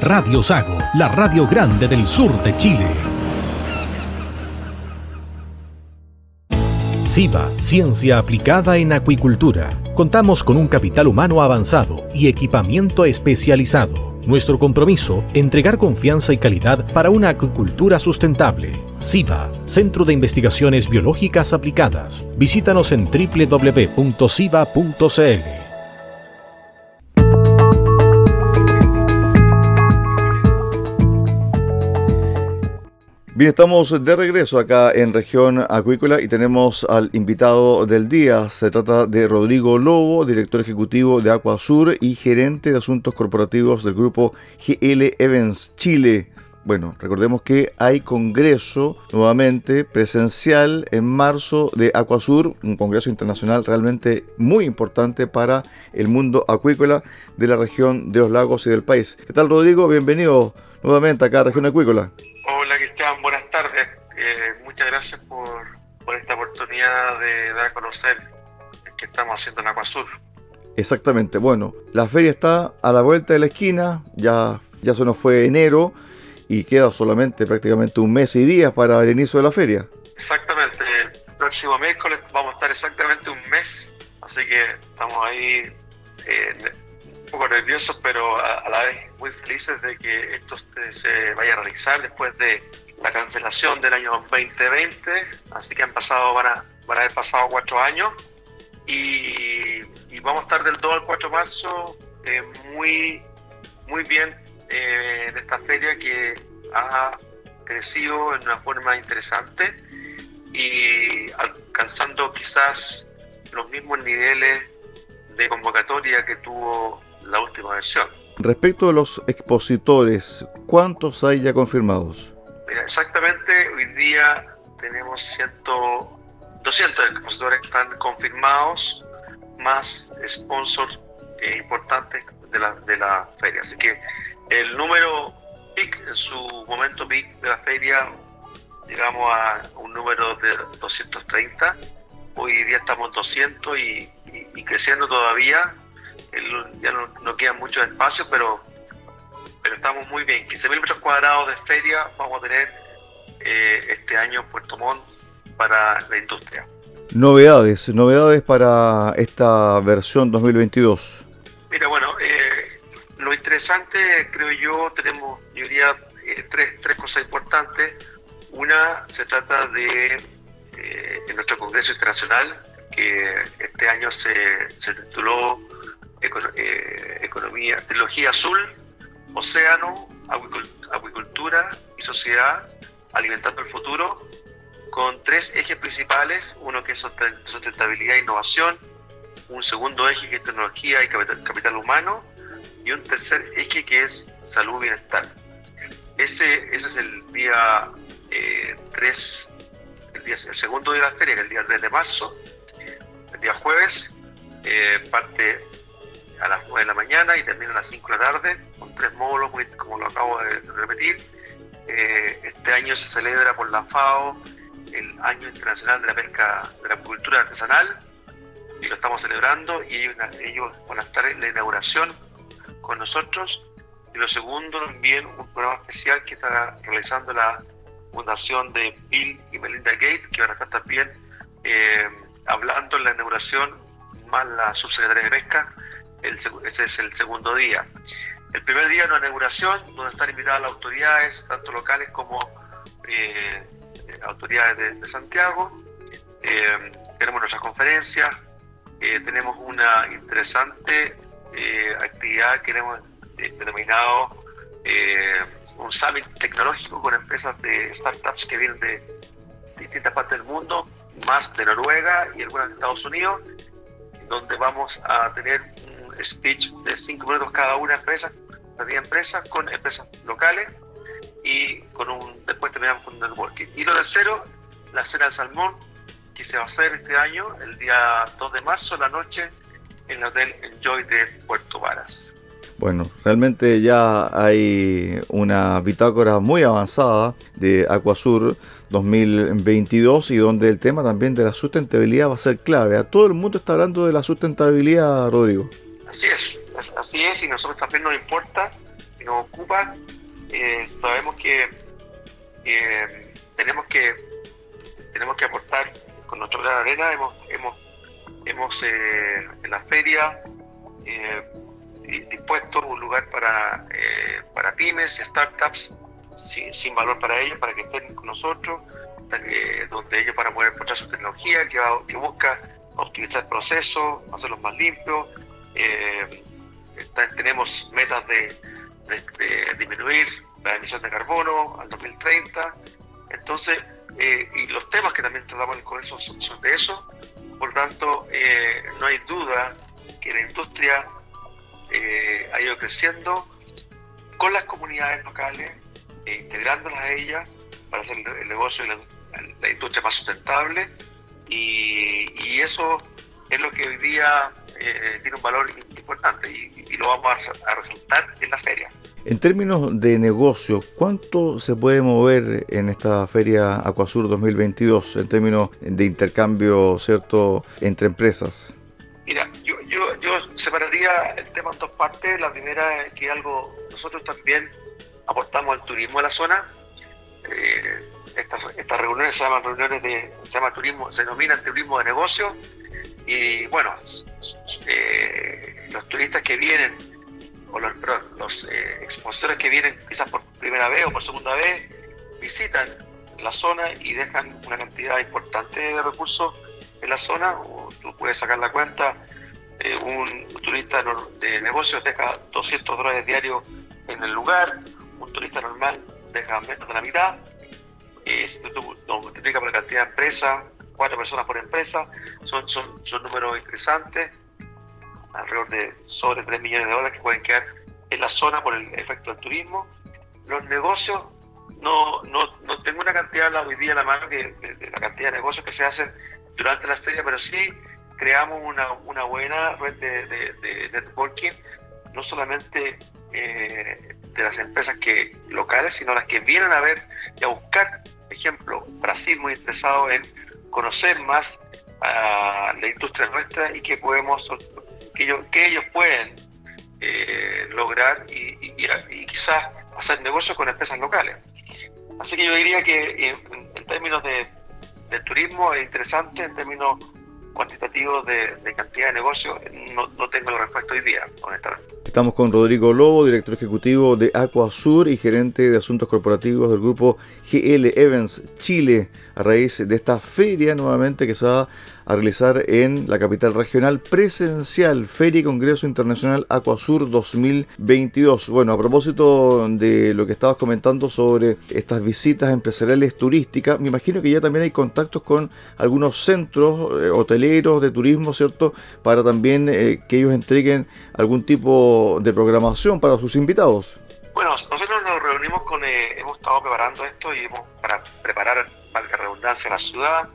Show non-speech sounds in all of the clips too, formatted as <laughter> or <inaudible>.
Radio Sago, la radio grande del sur de Chile. SIBA, Ciencia Aplicada en Acuicultura. Contamos con un capital humano avanzado y equipamiento especializado. Nuestro compromiso, entregar confianza y calidad para una acuicultura sustentable. SIBA, Centro de Investigaciones Biológicas Aplicadas. Visítanos en www.siba.cl. Bien, estamos de regreso acá en región acuícola y tenemos al invitado del día. Se trata de Rodrigo Lobo, director ejecutivo de Acuasur y gerente de asuntos corporativos del grupo GL Evans Chile. Bueno, recordemos que hay congreso nuevamente presencial en marzo de Acuasur, un congreso internacional realmente muy importante para el mundo acuícola de la región de los lagos y del país. ¿Qué tal Rodrigo? Bienvenido nuevamente acá a región acuícola. Tardes. Eh, muchas gracias por, esta oportunidad de dar a conocer que estamos haciendo en Acuasur. Exactamente, bueno, la feria está a la vuelta de la esquina, ya, ya se nos fue enero y queda solamente prácticamente un mes y días para el inicio de la feria. Exactamente, el próximo miércoles vamos a estar exactamente un mes, así que estamos ahí eh, un poco nerviosos, pero a, la vez muy felices de que esto se vaya a realizar después de la cancelación del año 2020. Así que han pasado, van a, van a haber pasado cuatro años y, vamos a estar del 2 al 4 de marzo eh, muy, muy bien eh, en esta feria que ha crecido en una forma interesante y alcanzando quizás los mismos niveles de convocatoria que tuvo la última versión. Respecto a los expositores, ¿cuántos hay ya confirmados? Exactamente, hoy día tenemos 100, 200 expositores que están confirmados, más sponsors eh, importantes de la, de la feria. Así que el número PIC, en su momento PIC de la feria, llegamos a un número de 230. Hoy día estamos 200 y, creciendo todavía ya no, queda mucho espacio, pero, pero estamos muy bien. 15.000 metros cuadrados de feria vamos a tener eh, este año en Puerto Montt para la industria. Novedades, novedades para esta versión 2022. Mira, bueno, eh, lo interesante, creo yo, tenemos, yo diría, eh, tres, tres cosas importantes. Una, se trata de nuestro Congreso Internacional, que este año se, se tituló eh, economía, tecnología azul, océano, acuicultura y sociedad, alimentando el futuro, con tres ejes principales, uno que es sustentabilidad e innovación, un segundo eje que es tecnología y capital, humano, y un tercer eje que es salud y bienestar. Ese, ese es el día 3, eh, el, segundo día de la feria, el día 3 de marzo, el día jueves, eh, parte a las 9 de la mañana y termina a las 5 de la tarde, con tres módulos, como lo acabo de repetir. Eh, este año se celebra por la FAO el Año Internacional de la Pesca de la Cultura Artesanal y lo estamos celebrando y ellos, ellos van a estar en la inauguración con nosotros. Y lo segundo, también un programa especial que está realizando la fundación de Bill y Melinda Gates, que van a estar también eh, hablando en la inauguración, más la subsecretaria de Pesca, ese es el segundo día. El primer día es una inauguración donde están invitadas las autoridades, tanto locales como eh, autoridades de, Santiago. Eh, tenemos nuestras conferencias, tenemos una interesante actividad que hemos denominado un summit tecnológico con empresas de startups que vienen de distintas partes del mundo, más de Noruega y algunas de Estados Unidos, donde vamos a tener un speech de cinco minutos cada una empresa, cada empresa con empresas locales y con un después terminamos con un networking. Y lo tercero, la cena del salmón, que se va a hacer este año, el día 2 de marzo, la noche, en el Hotel Enjoy de Puerto Varas. Bueno, realmente ya hay una bitácora muy avanzada de Acuasur 2022 y donde el tema también de la sustentabilidad va a ser clave. A todo el mundo está hablando de la sustentabilidad, Rodrigo. Así es, así es, y nosotros también nos importa nos ocupa. Eh, sabemos que tenemos que tenemos que aportar con nuestra gran arena. Hemos, hemos, hemos eh, en la feria eh, dispuesto un lugar para, eh, para pymes startups sin, valor para ellos, para que estén con nosotros, donde ellos van a poder encontrar su tecnología que, que busca optimizar el proceso, hacerlos más limpios. Eh, tenemos metas de, disminuir la emisión de carbono al 2030. Entonces, eh, y los temas que también tratamos en el Congreso son de eso. Por tanto, no hay duda que la industria eh, ha ido creciendo con las comunidades locales, e integrándolas a ellas para hacer el negocio y la, industria más sustentable. Y, eso es lo que hoy día eh, tiene un valor importante y, lo vamos a, resaltar en la feria. En términos de negocio, ¿cuánto se puede mover en esta feria Acuasur 2022 en términos de intercambio cierto entre empresas? Mira, yo, separaría el tema en dos partes. La primera es que algo, nosotros también aportamos al turismo de la zona. Eh, estas, reuniones se llaman reuniones de, se llama turismo, se denominan turismo de negocio. Y bueno, eh, los turistas que vienen, o los, los eh, expositores que vienen quizás por primera vez o por segunda vez, visitan la zona y dejan una cantidad importante de recursos en la zona, tú puedes sacar la cuenta, eh, un turista de negocios deja 200 dólares diarios en el lugar, un turista normal deja menos de la mitad, eh, lo multiplicas por la cantidad de empresas, cuatro personas por empresa, son, son, son números interesantes, alrededor de sobre 3 millones de dólares que pueden quedar en la zona por el efecto del turismo. Los negocios, no, no, no tengo una cantidad hoy día en la mano de, de, la cantidad de negocios que se hacen durante la feria, pero sí creamos una, una buena red de, de, networking, no solamente eh, de las empresas que locales, sino las que vienen a ver y a buscar, por ejemplo, Brasil muy interesado en conocer más a la industria nuestra y que podemos que ellos, que ellos pueden eh, lograr y, quizás hacer negocios con empresas locales. Así que yo diría que en, en términos de, de turismo es interesante, en términos cuantitativos de, cantidad de negocios, no, no, tengo la respuesta hoy día, honestamente. Estamos con Rodrigo Lobo, director ejecutivo de Aquasur y gerente de asuntos corporativos del grupo GL Evans Chile, a raíz de esta feria nuevamente que se va a realizar en la capital regional presencial, Feria y Congreso Internacional Aquasur 2022. Bueno, a propósito de lo que estabas comentando sobre estas visitas empresariales turísticas, me imagino que ya también hay contactos con algunos centros eh, hoteleros de turismo, ¿cierto? Para también eh, que ellos entreguen algún tipo de programación para sus invitados. Bueno, nosotros nos reunimos con, eh, hemos estado preparando esto y hemos, para preparar, valga redundancia, la ciudad,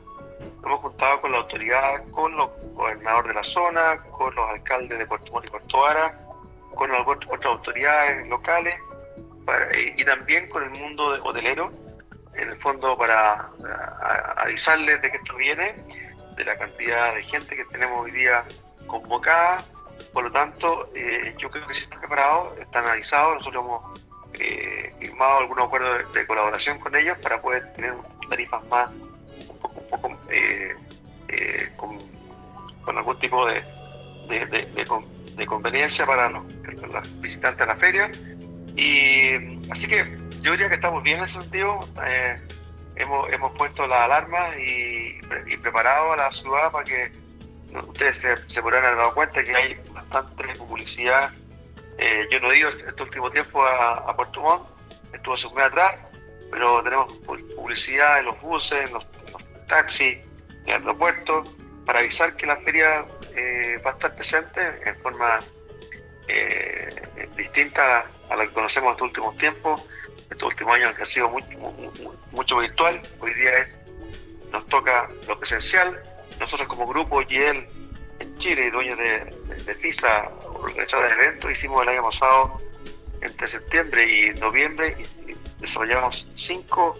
hemos juntado con la autoridad, con los gobernadores de la zona, con los alcaldes de Puerto Montt y Puerto Ara, con otras autoridades locales y, también con el mundo hotelero en el fondo para avisarles de que esto viene, de la cantidad de gente que tenemos hoy día convocada. Por lo tanto, eh, yo creo que si están preparados, están avisados, nosotros hemos eh, firmado algunos acuerdos de, colaboración con ellos para poder tener tarifas más, un poco, un poco eh, con, algún tipo de, conveniencia para los, visitantes a la feria. Y así que yo diría que estamos bien en ese sentido. Eh, hemos, hemos puesto las alarmas y, y, preparado a la ciudad para que ustedes se, se podrán haber dado cuenta que hay bastante publicidad. Eh, yo no he ido este, último tiempo a, Puerto Montt, estuvo hace un mes atrás, pero tenemos publicidad en los buses, en los, taxis, en el aeropuerto, para avisar que la feria eh, va a estar presente en forma distinta a la que conocemos estos últimos tiempos estos últimos años que ha sido mucho, virtual, hoy día es, nos toca lo presencial. Nosotros como grupo YEL en Chile dueños de, de, FISA, organizadores de eventos, hicimos el año pasado, entre septiembre y noviembre, desarrollamos cinco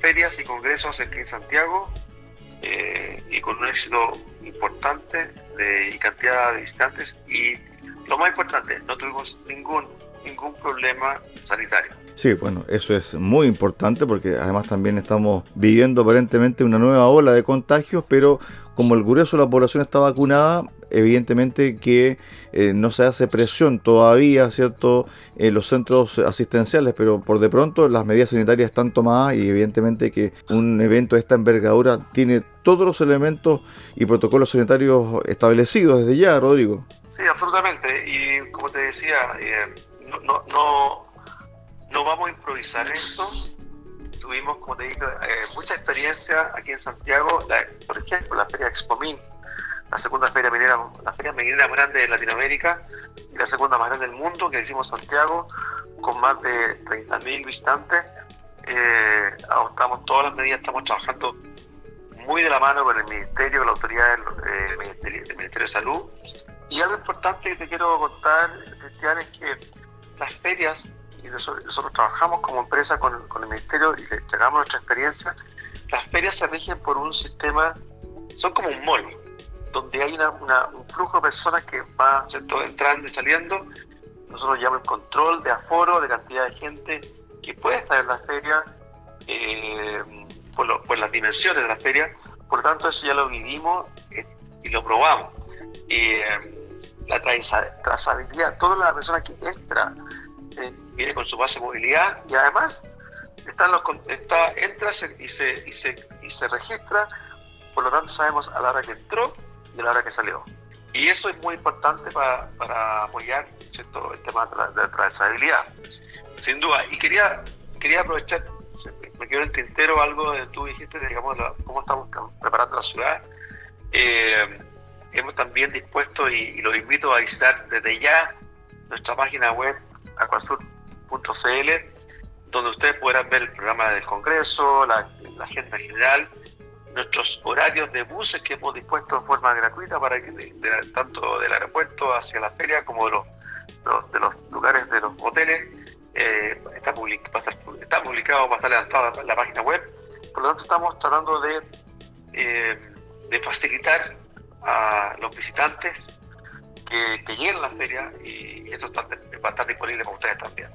ferias y congresos aquí en Santiago eh, y con un éxito importante de, y cantidad de visitantes y lo más importante, no tuvimos ningún, ningún problema sanitario. Sí, bueno, eso es muy importante porque además también estamos viviendo aparentemente una nueva ola de contagios, pero como el grueso de la población está vacunada, evidentemente que eh, no se hace presión todavía, ¿cierto?, en los centros asistenciales, pero por de pronto las medidas sanitarias están tomadas y evidentemente que un evento de esta envergadura tiene todos los elementos y protocolos sanitarios establecidos desde ya, Rodrigo. Sí, absolutamente. Y como te decía, eh, no, no no vamos a improvisar esto. Tuvimos, como te digo, eh, mucha experiencia aquí en Santiago, por ejemplo, la Feria Expomin, la segunda feria minera, la feria minera más grande de Latinoamérica y la segunda más grande del mundo que hicimos Santiago, con más de 30.000 visitantes. Eh, adoptamos todas las medidas, estamos trabajando muy de la mano con el Ministerio, con la autoridad del, ministerio, del Ministerio de Salud. Y algo importante que te quiero contar, Cristian, es que las ferias y nosotros, trabajamos como empresa con, el Ministerio y le entregamos nuestra experiencia, las ferias se rigen por un sistema, son como un mall, donde hay un flujo de personas que va entrando y saliendo. Nosotros llamamos control de aforo, de cantidad de gente que puede estar en la feria, eh, por, las dimensiones de la feria. Por lo tanto, eso ya lo vivimos eh, y lo probamos. Eh, la trazabilidad, toda la persona que entra viene con su base de movilidad y además está, entra y se, y, se, y se registra, por lo tanto sabemos a la hora que entró y a la hora que salió. Y eso es muy importante para, para apoyar el tema de la, de trazabilidad, sin duda. Y quería, quería aprovechar, me quedó en el tintero algo de tú dijiste, digamos, cómo estamos preparando la ciudad. Eh, hemos también dispuesto y, los invito a visitar desde ya nuestra página web acuasur.cl, donde ustedes podrán ver el programa del Congreso, la, agenda general, nuestros horarios de buses que hemos dispuesto de forma gratuita para que tanto del aeropuerto hacia la feria como de los, de los lugares de los hoteles eh, está, está, publicado, va a estar levantado en la página web. Por lo tanto, estamos tratando de, eh, de facilitar a los visitantes que, que lleguen a la feria y, esto está, va a estar disponible para ustedes también.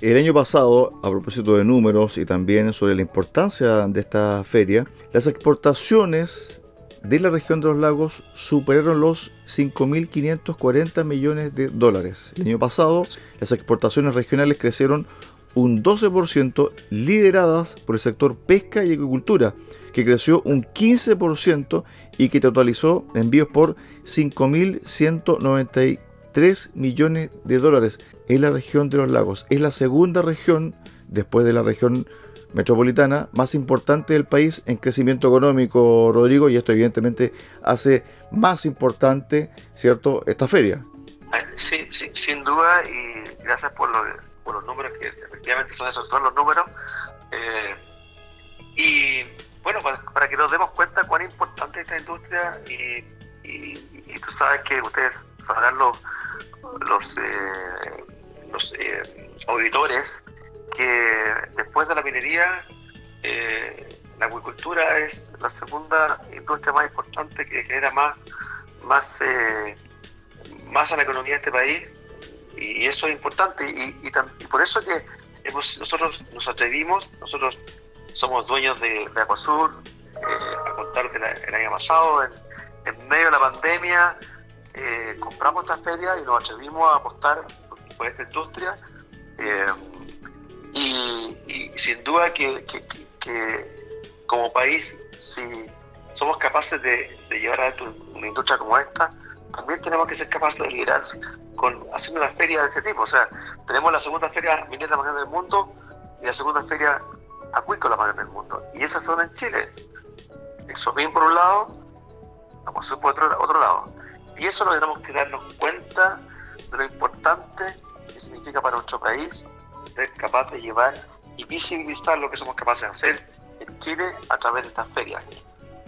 El año pasado, a propósito de números y también sobre la importancia de esta feria, las exportaciones de la región de los lagos superaron los 5.540 millones de dólares. El año pasado, las exportaciones regionales crecieron un 12%, lideradas por el sector pesca y agricultura, que creció un 15% y que totalizó envíos por 5.193 millones de dólares en la región de los lagos. Es la segunda región, después de la región metropolitana, más importante del país en crecimiento económico, Rodrigo, y esto evidentemente hace más importante, ¿cierto?, esta feria. Sí, sí sin duda, y gracias por, los números, que efectivamente son esos son los números. Eh, y bueno, para, que nos demos cuenta cuán importante es esta industria y, tú sabes que ustedes sabrán los, los, eh, los eh, auditores que después de la minería la acuicultura es la segunda industria más importante que genera más, más, más a la economía de este país y eso es importante y, por eso que nosotros nos atrevimos, nosotros somos dueños de, de Acuasur, eh, a contar del año pasado, en, medio de la pandemia, eh, compramos esta feria y nos atrevimos a apostar por, esta industria eh, y, sin duda que, como país, si somos capaces de, llevar a una industria como esta, también tenemos que ser capaces de liderar con, haciendo una feria de este tipo. O sea, tenemos la segunda feria minera más grande del mundo y la segunda feria acuícola más grande del mundo. Y esas son en Chile. Exopin por un lado, vamos por otro, otro lado. Y eso lo tenemos que darnos cuenta de lo importante que significa para nuestro país ser capaz de llevar y visibilizar lo que somos capaces de hacer en Chile a través de estas ferias.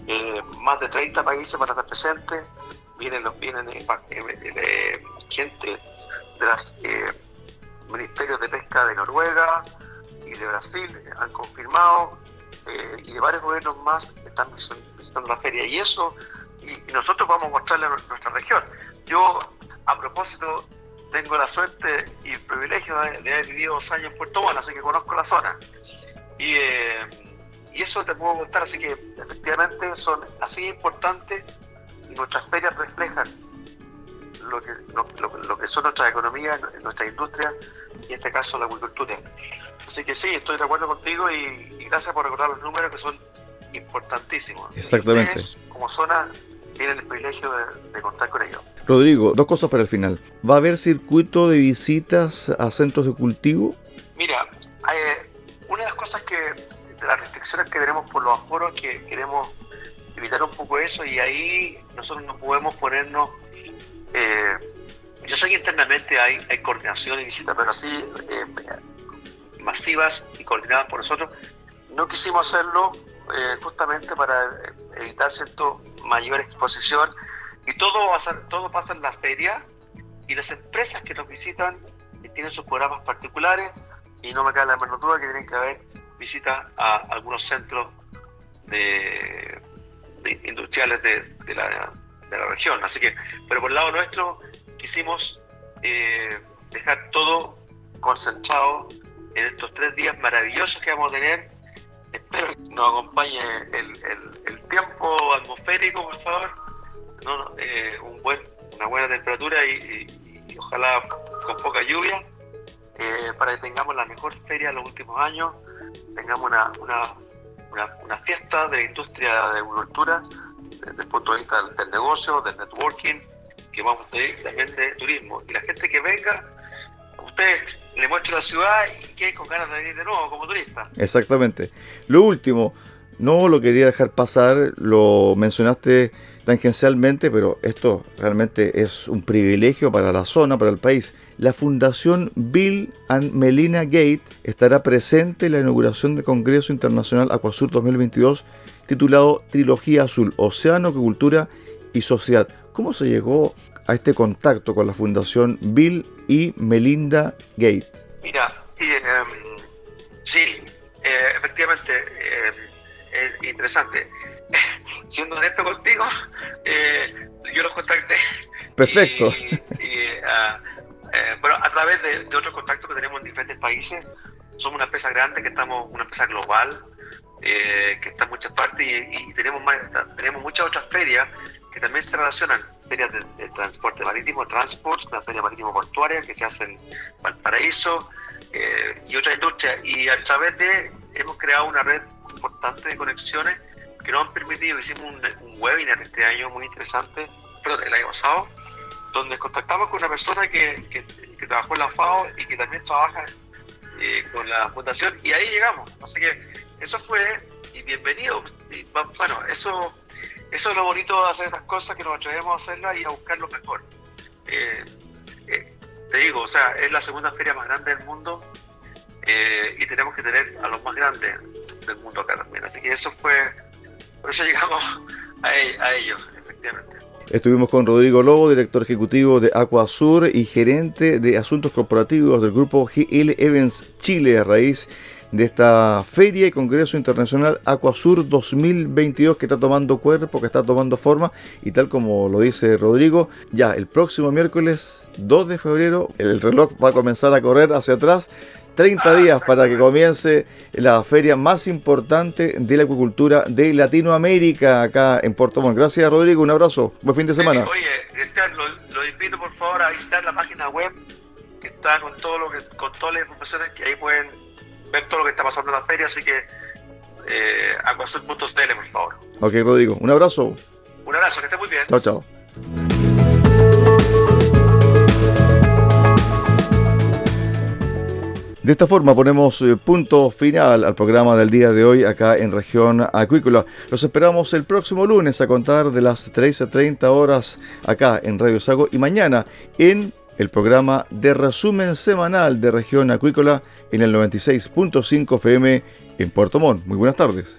Eh, más de 30 países van a estar presentes, vienen, vienen eh, eh, gente de los ministerios de pesca de Noruega y de Brasil, han confirmado, y de varios gobiernos más están visitando la feria. Y eso, y, nosotros vamos a mostrarle a nuestra región. Yo, a propósito, tengo la suerte y el privilegio de, haber vivido dos años en Puerto Montt, así que conozco la zona. Y, y eso te puedo contar, así que efectivamente son así importantes y nuestras ferias reflejan lo que, lo, que son nuestras economías, nuestra industria y en este caso la agricultura. Así que sí, estoy de acuerdo contigo y, gracias por recordar los números que son importantísimos. Exactamente. como zona tienen el privilegio de, contar con ellos. Rodrigo, dos cosas para el final. ¿Va a haber circuito de visitas a centros de cultivo? Mira, una de las cosas que, de las restricciones que tenemos por los aforos, que queremos evitar un poco eso y ahí nosotros no podemos ponernos... Eh, yo sé que internamente hay, hay coordinación y visita, pero así eh, masivas y coordinadas por nosotros, no quisimos hacerlo eh, justamente para evitar cierto mayor exposición y todo, pasa en la feria y las empresas que nos visitan tienen sus programas particulares y no me cabe la menor duda que tienen que haber visitas a algunos centros de, industriales de, la, de, la, región. Así que, pero por el lado nuestro quisimos eh, dejar todo concentrado en estos tres días maravillosos que vamos a tener. <clears throat> Espero que nos acompañe el, el, tiempo atmosférico, por favor. No, eh, un buen, una buena temperatura y, ojalá con poca lluvia, eh, para que tengamos la mejor feria de los últimos años, tengamos una, una, una, fiesta de la industria de agricultura desde el punto de vista del, negocio, del networking, que vamos a tener también de turismo. Y la gente que venga ustedes le muestren la ciudad y que con ganas de venir de nuevo como turista. Exactamente. Lo último, no lo quería dejar pasar, lo mencionaste tangencialmente, pero esto realmente es un privilegio para la zona, para el país. La Fundación Bill and Melina Gate estará presente en la inauguración del Congreso Internacional Acuasur 2022 titulado Trilogía Azul, Océano, Cultura y Sociedad. ¿Cómo se llegó a este contacto con la Fundación Bill y Melinda Gates? Mira, em, sí, eh, efectivamente em, es interesante. <laughs> Siendo honesto contigo, eh, yo los contacté. Perfecto. Ah, eh, bueno, a través de, otros contactos que tenemos en diferentes países, somos una empresa grande, que estamos una empresa global, que está en muchas partes y, tenemos, tenemos muchas otras ferias que también se relacionan ferias de, transporte marítimo, Transport, una feria marítimo portuaria que se hace en Valparaíso eh, y otra industria. Y a través de, hemos creado una red importante de conexiones que nos han permitido, hicimos un, webinar este año muy interesante, perdón, el año pasado, donde contactamos con una persona que, que, trabajó en la FAO y que también trabaja eh, con la fundación y ahí llegamos. Así que eso fue, y bienvenido. Y, bueno, eso eso es lo bonito de hacer estas cosas, que nos atrevemos a hacerlas y a buscar lo mejor. Eh, eh, te digo, o sea, es la segunda feria más grande del mundo eh, y tenemos que tener a los más grandes del mundo acá también. Así que eso fue, por eso llegamos a, e, ellos, efectivamente. Estuvimos con Rodrigo Lobo, director ejecutivo de Aquasur y gerente de asuntos corporativos del grupo GL Evans Chile a raíz de esta Feria y Congreso Internacional Aquasur 2022 que está tomando cuerpo, que está tomando forma y tal como lo dice Rodrigo, ya el próximo miércoles 2 de febrero el reloj va a comenzar a correr hacia atrás 30 días para que comience la feria más importante de la acuicultura de Latinoamérica acá en Puerto Montt. Gracias Rodrigo, un abrazo, buen fin de semana. oye, Esteban, lo, invito por favor a visitar la página web que está con todo lo que, con todas las informaciones que ahí pueden ver todo lo que está pasando en la feria, así que eh, acuasur.cl por favor. Ok Rodrigo, un abrazo. Un abrazo, que esté muy bien. Chao, chao. De esta forma ponemos eh, punto final al programa del día de hoy acá en región acuícola. Los esperamos el próximo lunes a contar de las 13.30 horas acá en Radio Sago y mañana en el programa de resumen semanal de región acuícola en el 96.5 FM en Puerto Montt. Muy buenas tardes.